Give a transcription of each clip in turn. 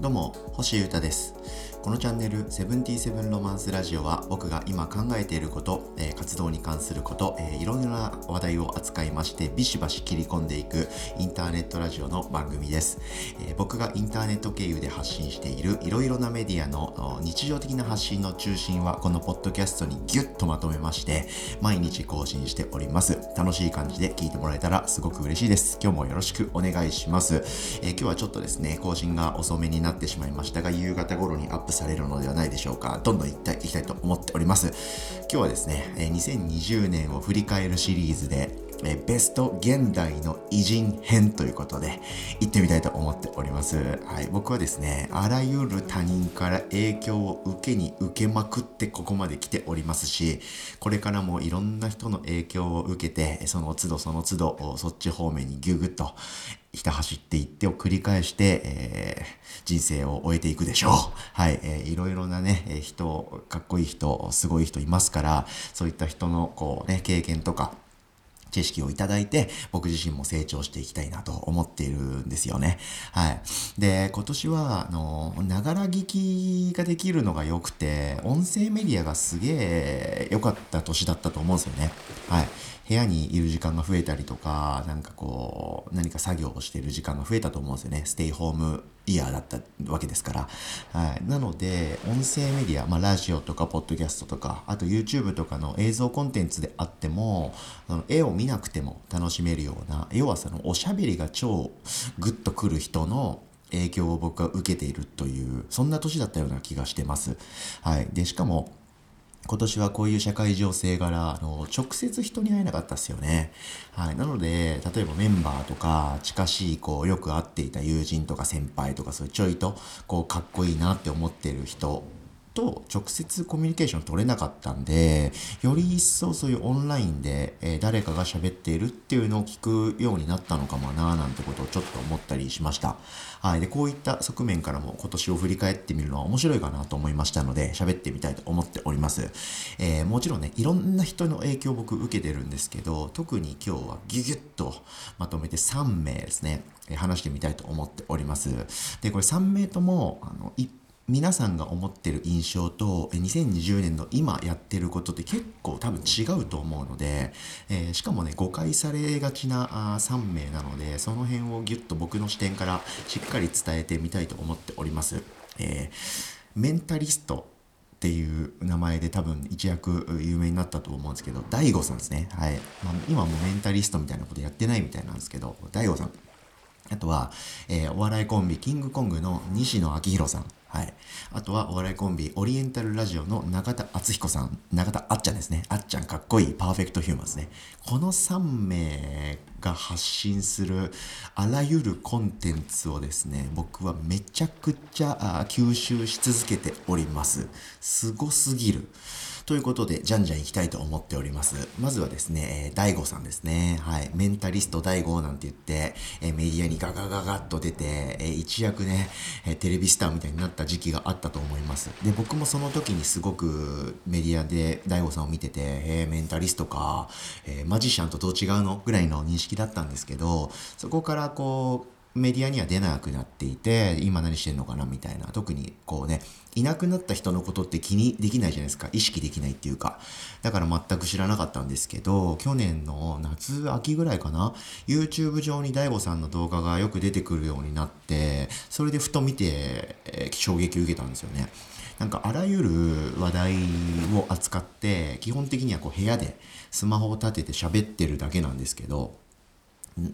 どうも星優太です。このチャンネルセブンティーセブンロマンスラジオは僕が今考えていること、えー、活動に関すること、えー、いろんな話題を扱いましてビシバシ切り込んでいくインターネットラジオの番組です、えー、僕がインターネット経由で発信しているいろいろなメディアの日常的な発信の中心はこのポッドキャストにギュッとまとめまして毎日更新しております。楽しい感じで聞いてもらえたらすごく嬉しいです。今日もよろしくお願いします、え今日はちょっとですね更新が遅めにななってしまいましたが夕方頃にアップされるのではないでしょうか。どんどんいきたいきたいと思っております。今日はですね、2020年を振り返るシリーズで、えベスト現代の偉人編ということで行ってみたいと思っております。はい、僕はですね、あらゆる他人から影響を受けに受けまくってここまで来ておりますし、これからもいろんな人の影響を受けて、その都度その都度そっち方面にギュグッとひた走っていってを繰り返して、えー、人生を終えていくでしょう。はい、えー、いろいろなね、え人、かっこいい人、すごい人いますから、そういった人のこうね、経験とか、知識をいただいて、僕自身も成長していきたいなと思っているんですよね。はい。で、今年は、あの、ながら聞きができるのが良くて、音声メディアがすげえ良かった年だったと思うんですよね。はい。部屋にいる時間が増えたりとか、なんかこう、何か作業をしている時間が増えたと思うんですよね。ステイホームイヤーだったわけですから。はい。なので、音声メディア、まあ、ラジオとか、ポッドキャストとか、あと YouTube とかの映像コンテンツであっても、あの絵を見なくても楽しめるような、要はそのおしゃべりが超グッとくる人の影響を僕は受けているという、そんな年だったような気がしてます。はい。で、しかも、今年はこういう社会情勢柄、あの、直接人に会えなかったっすよね。はい。なので、例えばメンバーとか、近しい、こう、よく会っていた友人とか先輩とか、そういうちょいと、こう、かっこいいなって思ってる人と直接コミュニケーション取れなかったんで、より一層そういうオンラインで、えー、誰かが喋っているっていうのを聞くようになったのかもなーなんてことをちょっと思ったりしました。はい。で、こういった側面からも今年を振り返ってみるのは面白いかなと思いましたので、喋ってみたいと思っております。えー、もちろんね、いろんな人の影響を僕受けてるんですけど、特に今日はギュギュッとまとめて3名ですね、え、話してみたいと思っております。で、これ3名とも、あの、一皆さんが思ってる印象と2020年の今やってることって結構多分違うと思うので、えー、しかもね誤解されがちなあ3名なのでその辺をギュッと僕の視点からしっかり伝えてみたいと思っております。えー、メンタリストっていう名前で多分一躍有名になったと思うんですけど DAIGO さんですね。はい。まあ、今もメンタリストみたいなことやってないみたいなんですけど DAIGO さん。あとは、えー、お笑いコンビキングコングの西野昭弘さん。はい。あとはお笑いコンビオリエンタルラジオの中田敦彦さん。中田あっちゃんですね。あっちゃんかっこいいパーフェクトヒューマンですね。この3名が発信するあらゆるコンテンツをですね、僕はめちゃくちゃ吸収し続けております。すごすぎる。ということで、じゃんじゃん行きたいと思っております。まずはですね、えー、大悟さんですね。はい。メンタリスト大悟なんて言って、えー、メディアにガガガガッと出て、えー、一躍ね、えテレビスターみたいになってた時期があったと思います。で、僕もその時にすごくメディアで DAIGO さんを見てて、えメンタリストか、えマジシャンとどう違うの？ぐらいの認識だったんですけど、そこからこう、メディアには出なくなっていて、今何してんのかなみたいな。特にこうね、いなくなった人のことって気にできないじゃないですか。意識できないっていうか。だから全く知らなかったんですけど、去年の夏、秋ぐらいかな ?YouTube 上に DAIGO さんの動画がよく出てくるようになって、それでふと見て、えー、衝撃を受けたんですよね。なんかあらゆる話題を扱って、基本的にはこう部屋でスマホを立てて喋ってるだけなんですけど、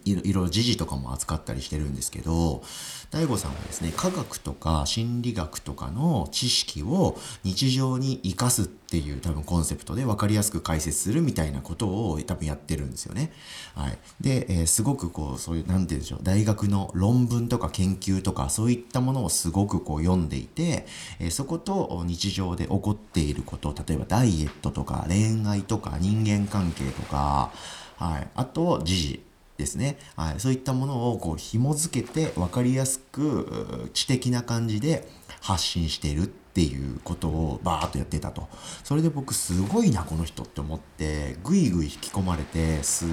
いろいろ時事とかも扱ったりしてるんですけど、大悟さんはですね、科学とか心理学とかの知識を日常に活かすっていう多分コンセプトで分かりやすく解説するみたいなことを多分やってるんですよね。はい。で、えー、すごくこう、そういう、なんて言うんでしょう、大学の論文とか研究とかそういったものをすごくこう読んでいて、えー、そこと日常で起こっていること、例えばダイエットとか恋愛とか人間関係とか、はい。あと、時事。ですね、はい、そういったものをこう紐付けて分かりやすく知的な感じで発信しているっていうことをバーッとやってたと。それで僕すごいなこの人って思ってぐいぐい引き込まれてすっ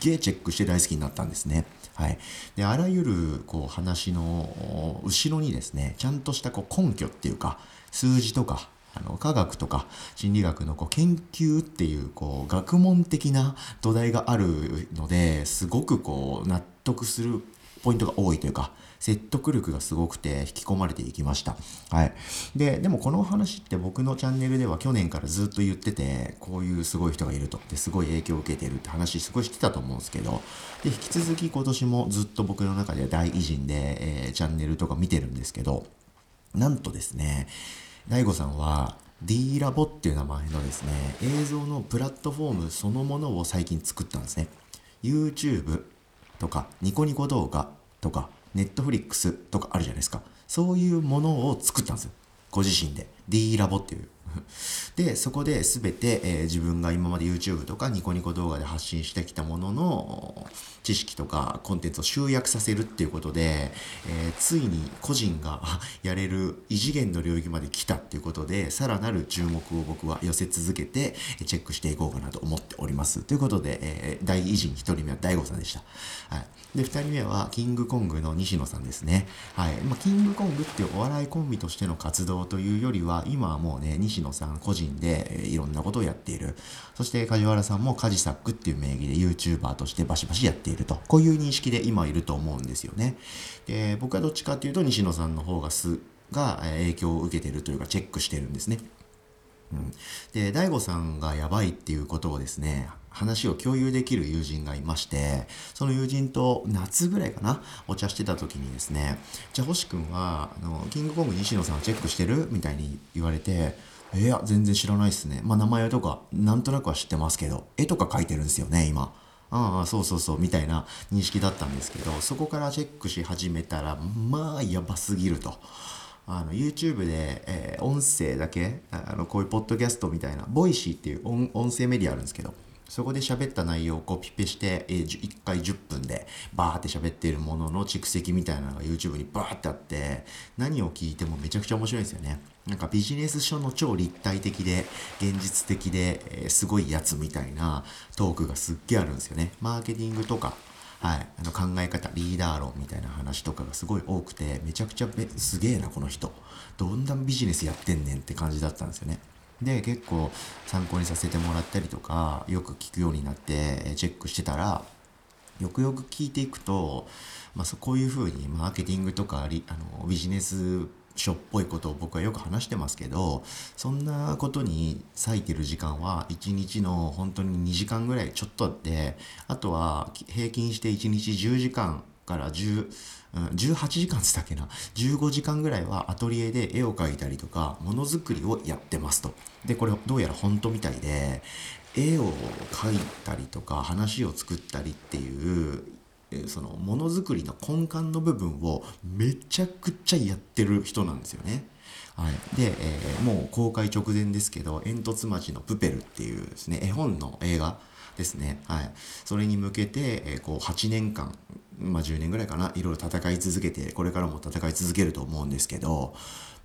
げえチェックして大好きになったんですね。はい。で、あらゆる、こう、話の後ろにですね、ちゃんとしたこう根拠っていうか、数字とか、あの科学とか心理学のこう研究っていうこう学問的な土台があるのですごくこう納得するポイントが多いというか説得力がすごくて引き込まれていきました。はい。で、でもこの話って僕のチャンネルでは去年からずっと言ってて、こういうすごい人がいると。で、すごい影響を受けてるって話すごいしてたと思うんですけど、で、引き続き今年もずっと僕の中では大偉人で、えー、チャンネルとか見てるんですけど、なんとですね、大さんは D ラボっていう名前のですね、映像のプラットフォームそのものを最近作ったんですね。YouTube とかニコニコ動画とか Netflix とかあるじゃないですか。そういうものを作ったんですよ。ご自身で。D ラボっていうで、そこで全て、えー、自分が今まで YouTube とかニコニコ動画で発信してきたものの知識とかコンテンツを集約させるっていうことで、えー、ついに個人がやれる異次元の領域まで来たっていうことで、さらなる注目を僕は寄せ続けてチェックしていこうかなと思っております。ということで、えー、第偉人1人目は大悟さんでした。はい。で、2人目はキングコングの西野さんですね。はい。まあ、キングコングっていうお笑いコンビとしての活動というよりは、今はもうね、西野さん個人で、いろんなことをやっている。そして梶原さんもカジサックっていう名義で YouTuber としてバシバシやっていると。こういう認識で今いると思うんですよね。で、僕はどっちかっていうと西野さんの方がす、が影響を受けてるというかチェックしてるんですね。うん、で、大悟さんがやばいっていうことをですね、話を共有できる友人がいまして、その友人と夏ぐらいかな、お茶してた時にですね、じゃあ星君は、あの、キングコング西野さんをチェックしてる？みたいに言われて、いや、全然知らないっすね。まあ名前とか、なんとなくは知ってますけど、絵とか描いてるんですよね、今。ああ、そうそうそう、みたいな認識だったんですけど、そこからチェックし始めたら、まあ、やばすぎると。あの YouTube で、えー、音声だけあのこういうポッドキャストみたいなボイシーっていう音声メディアあるんですけどそこで喋った内容をコピペして、えー、1回10分でバーって喋っているものの蓄積みたいなのが YouTube にバーってあって何を聞いてもめちゃくちゃ面白いんですよね。なんかビジネス書の超立体的で現実的で、え、すごいやつみたいなトークがすっげえあるんですよね。マーケティングとかはい、あの考え方リーダー論みたいな話とかがすごい多くてめちゃくちゃすげえなこの人どんなビジネスやってんねんって感じだったんですよね。で結構参考にさせてもらったりとかよく聞くようになってチェックしてたらよくよく聞いていくと、まあ、こういうふうにマーケティングとかあのビジネス書っぽいことを僕はよく話してますけどそんなことに割いてる時間は1日の本当に2時間ぐらいちょっとあってあとは平均して1日10時間から10 18時間つったっけな？15時間ぐらいはアトリエで絵を描いたりとかものづくりをやってますと。でこれどうやら本当みたいで絵を描いたりとか話を作ったりっていうそのものづくりの根幹の部分をめちゃくちゃやってる人なんですよね。はい、で、えー、もう公開直前ですけど「煙突町のプペル」っていうですね絵本の映画ですね、はい、それに向けて、えー、こう8年間まあ10年ぐらいかないろいろ戦い続けてこれからも戦い続けると思うんですけど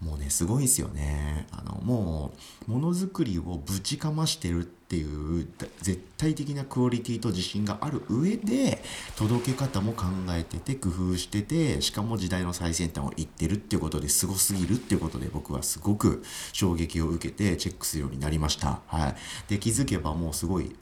もうねすごいですよね。あのもうものづくりをぶちかましてるっていう絶対的なクオリティと自信がある上で届け方も考えてて工夫しててしかも時代の最先端を行ってるっていうことですごすぎるっていうことで僕はすごく衝撃を受けてチェックするようになりました。はい。で気づけばもうすごい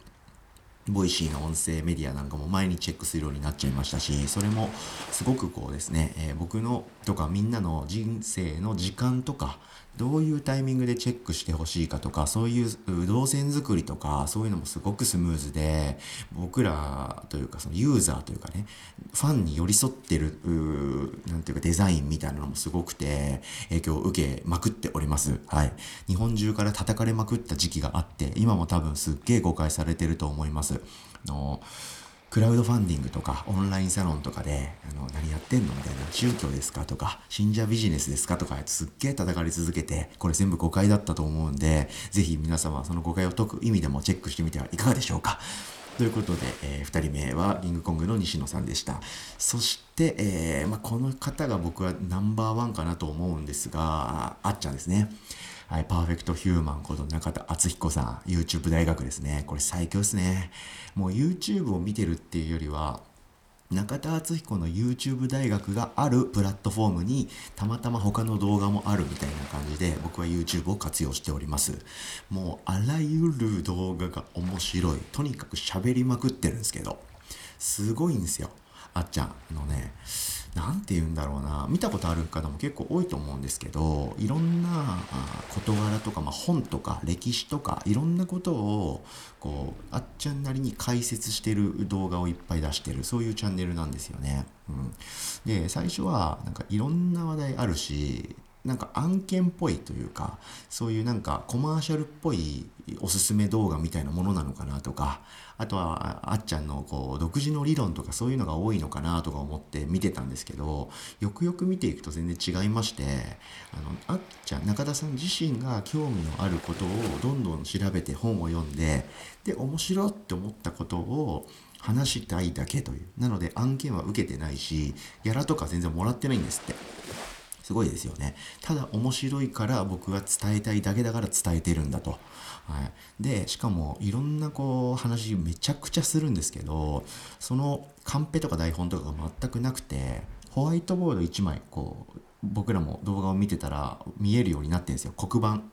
ボイシーの音声メディアなんかも毎日チェックするようになっちゃいましたし、それもすごくこうですね、えー、僕のとかみんなの人生の時間とか、どういうタイミングでチェックしてほしいかとか、そういう動線作りとか、そういうのもすごくスムーズで、僕らというかそのユーザーというかね、ファンに寄り添ってる、なんていうかデザインみたいなのもすごくて、影響を受けまくっております。はい。日本中から叩かれまくった時期があって、今も多分すっげえ誤解されてると思います。のクラウドファンディングとかオンラインサロンとかで、あの、何やってんのみたいな、宗教ですかとか、信者ビジネスですかとか、すっげえ叩かれ続けて、これ全部誤解だったと思うんで、ぜひ皆様その誤解を解く意味でもチェックしてみてはいかがでしょうか。ということで、えー、2人目はリングコングの西野さんでした。そして、えーまあ、この方が僕はナンバーワンかなと思うんですが、あっちゃんですね。はい、パーフェクトヒューマンこと中田敦彦さん、YouTube 大学ですね。これ最強ですね。もう YouTube を見てるっていうよりは、中田敦彦の YouTube 大学があるプラットフォームにたまたま他の動画もあるみたいな感じで僕は YouTube を活用しておりますもうあらゆる動画が面白いとにかく喋りまくってるんですけどすごいんですよあっちゃんのね何て言うんだろうな見たことある方も結構多いと思うんですけどいろんな事柄とか、まあ、本とか歴史とかいろんなことをこうあっちゃんなりに解説してる動画をいっぱい出してるそういうチャンネルなんですよね。うん、で最初はなんかいろんな話題あるしなんか案件っぽいというかそういうなんかコマーシャルっぽいおすすめ動画みたいなものなのかなとかあとはあっちゃんのこう独自の理論とかそういうのが多いのかなとか思って見てたんですけどよくよく見ていくと全然違いましてあのあっちゃん中田さん自身が興味のあることをどんどん調べて本を読んでで面白って思ったことを話したいだけというなので案件は受けてないしギャラとか全然もらってないんですって。すごいですよね。ただ面白いから僕が伝えたいだけだから伝えてるんだと。はい、で、しかもいろんなこう話めちゃくちゃするんですけど、そのカンペとか台本とかが全くなくて、ホワイトボード1枚こう僕らも動画を見てたら見えるようになってるんですよ。黒板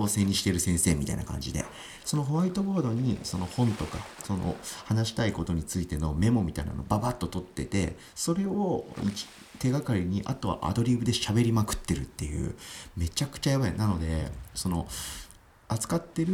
を背にしてる先生みたいな感じでそのホワイトボードにその本とかその話したいことについてのメモみたいなのババッと取っててそれを手がかりにあとはアドリブで喋りまくってるっていうめちゃくちゃやばい。なのでその扱ってる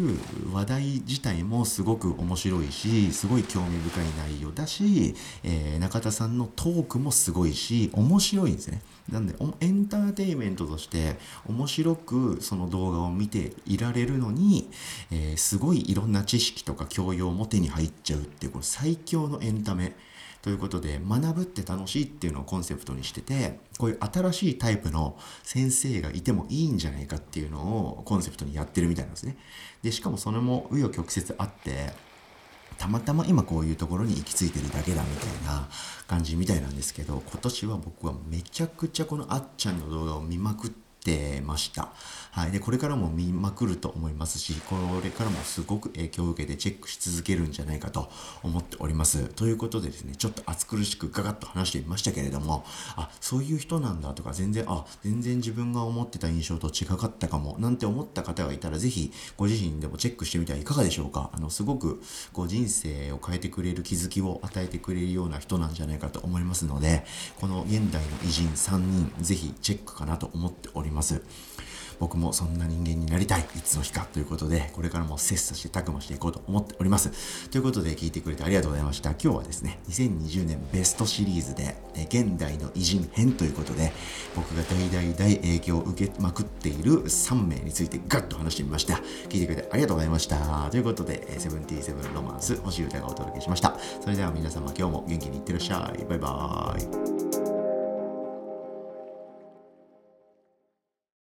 話題自体もすごく面白いしすごい興味深い内容だし、えー、中田さんのトークもすごいし面白いんですね。なんでエンターテインメントとして面白くその動画を見ていられるのに、えー、すごいいろんな知識とか教養も手に入っちゃうっていうこの最強のエンタメ。ということで学ぶって楽しいっていうのをコンセプトにしててこういう新しいタイプの先生がいてもいいんじゃないかっていうのをコンセプトにやってるみたいなんですね。でしかもそれも紆余曲折あってたまたま今こういうところに行き着いてるだけだみたいな感じみたいなんですけど今年は僕はめちゃくちゃこのあっちゃんの動画を見まくっててました。はい。で、これからも見まくると思いますし、これからもすごく影響を受けてチェックし続けるんじゃないかと思っております。ということでですね、ちょっと暑苦しくガガッと話してみましたけれども、あ、そういう人なんだとか、全然、あ、全然自分が思ってた印象と違かったかも、なんて思った方がいたら、ぜひご自身でもチェックしてみてはいかがでしょうか。あの、すごく、こう、人生を変えてくれる気づきを与えてくれるような人なんじゃないかと思いますので、この現代の偉人3人、ぜひチェックかなと思っております。僕もそんな人間になりたい、いつの日かということで、これからも切磋して琢磨していこうと思っております。ということで聞いてくれてありがとうございました。今日はですね、2020年ベストシリーズで、現代の偉人編ということで、僕が大大大影響を受けまくっている3名についてガッと話してみました。聞いてくれてありがとうございました。ということで、セブンティーセブンロマンス、星歌がお届けしました。それでは皆様今日も元気にいってらっしゃい。バイバーイ。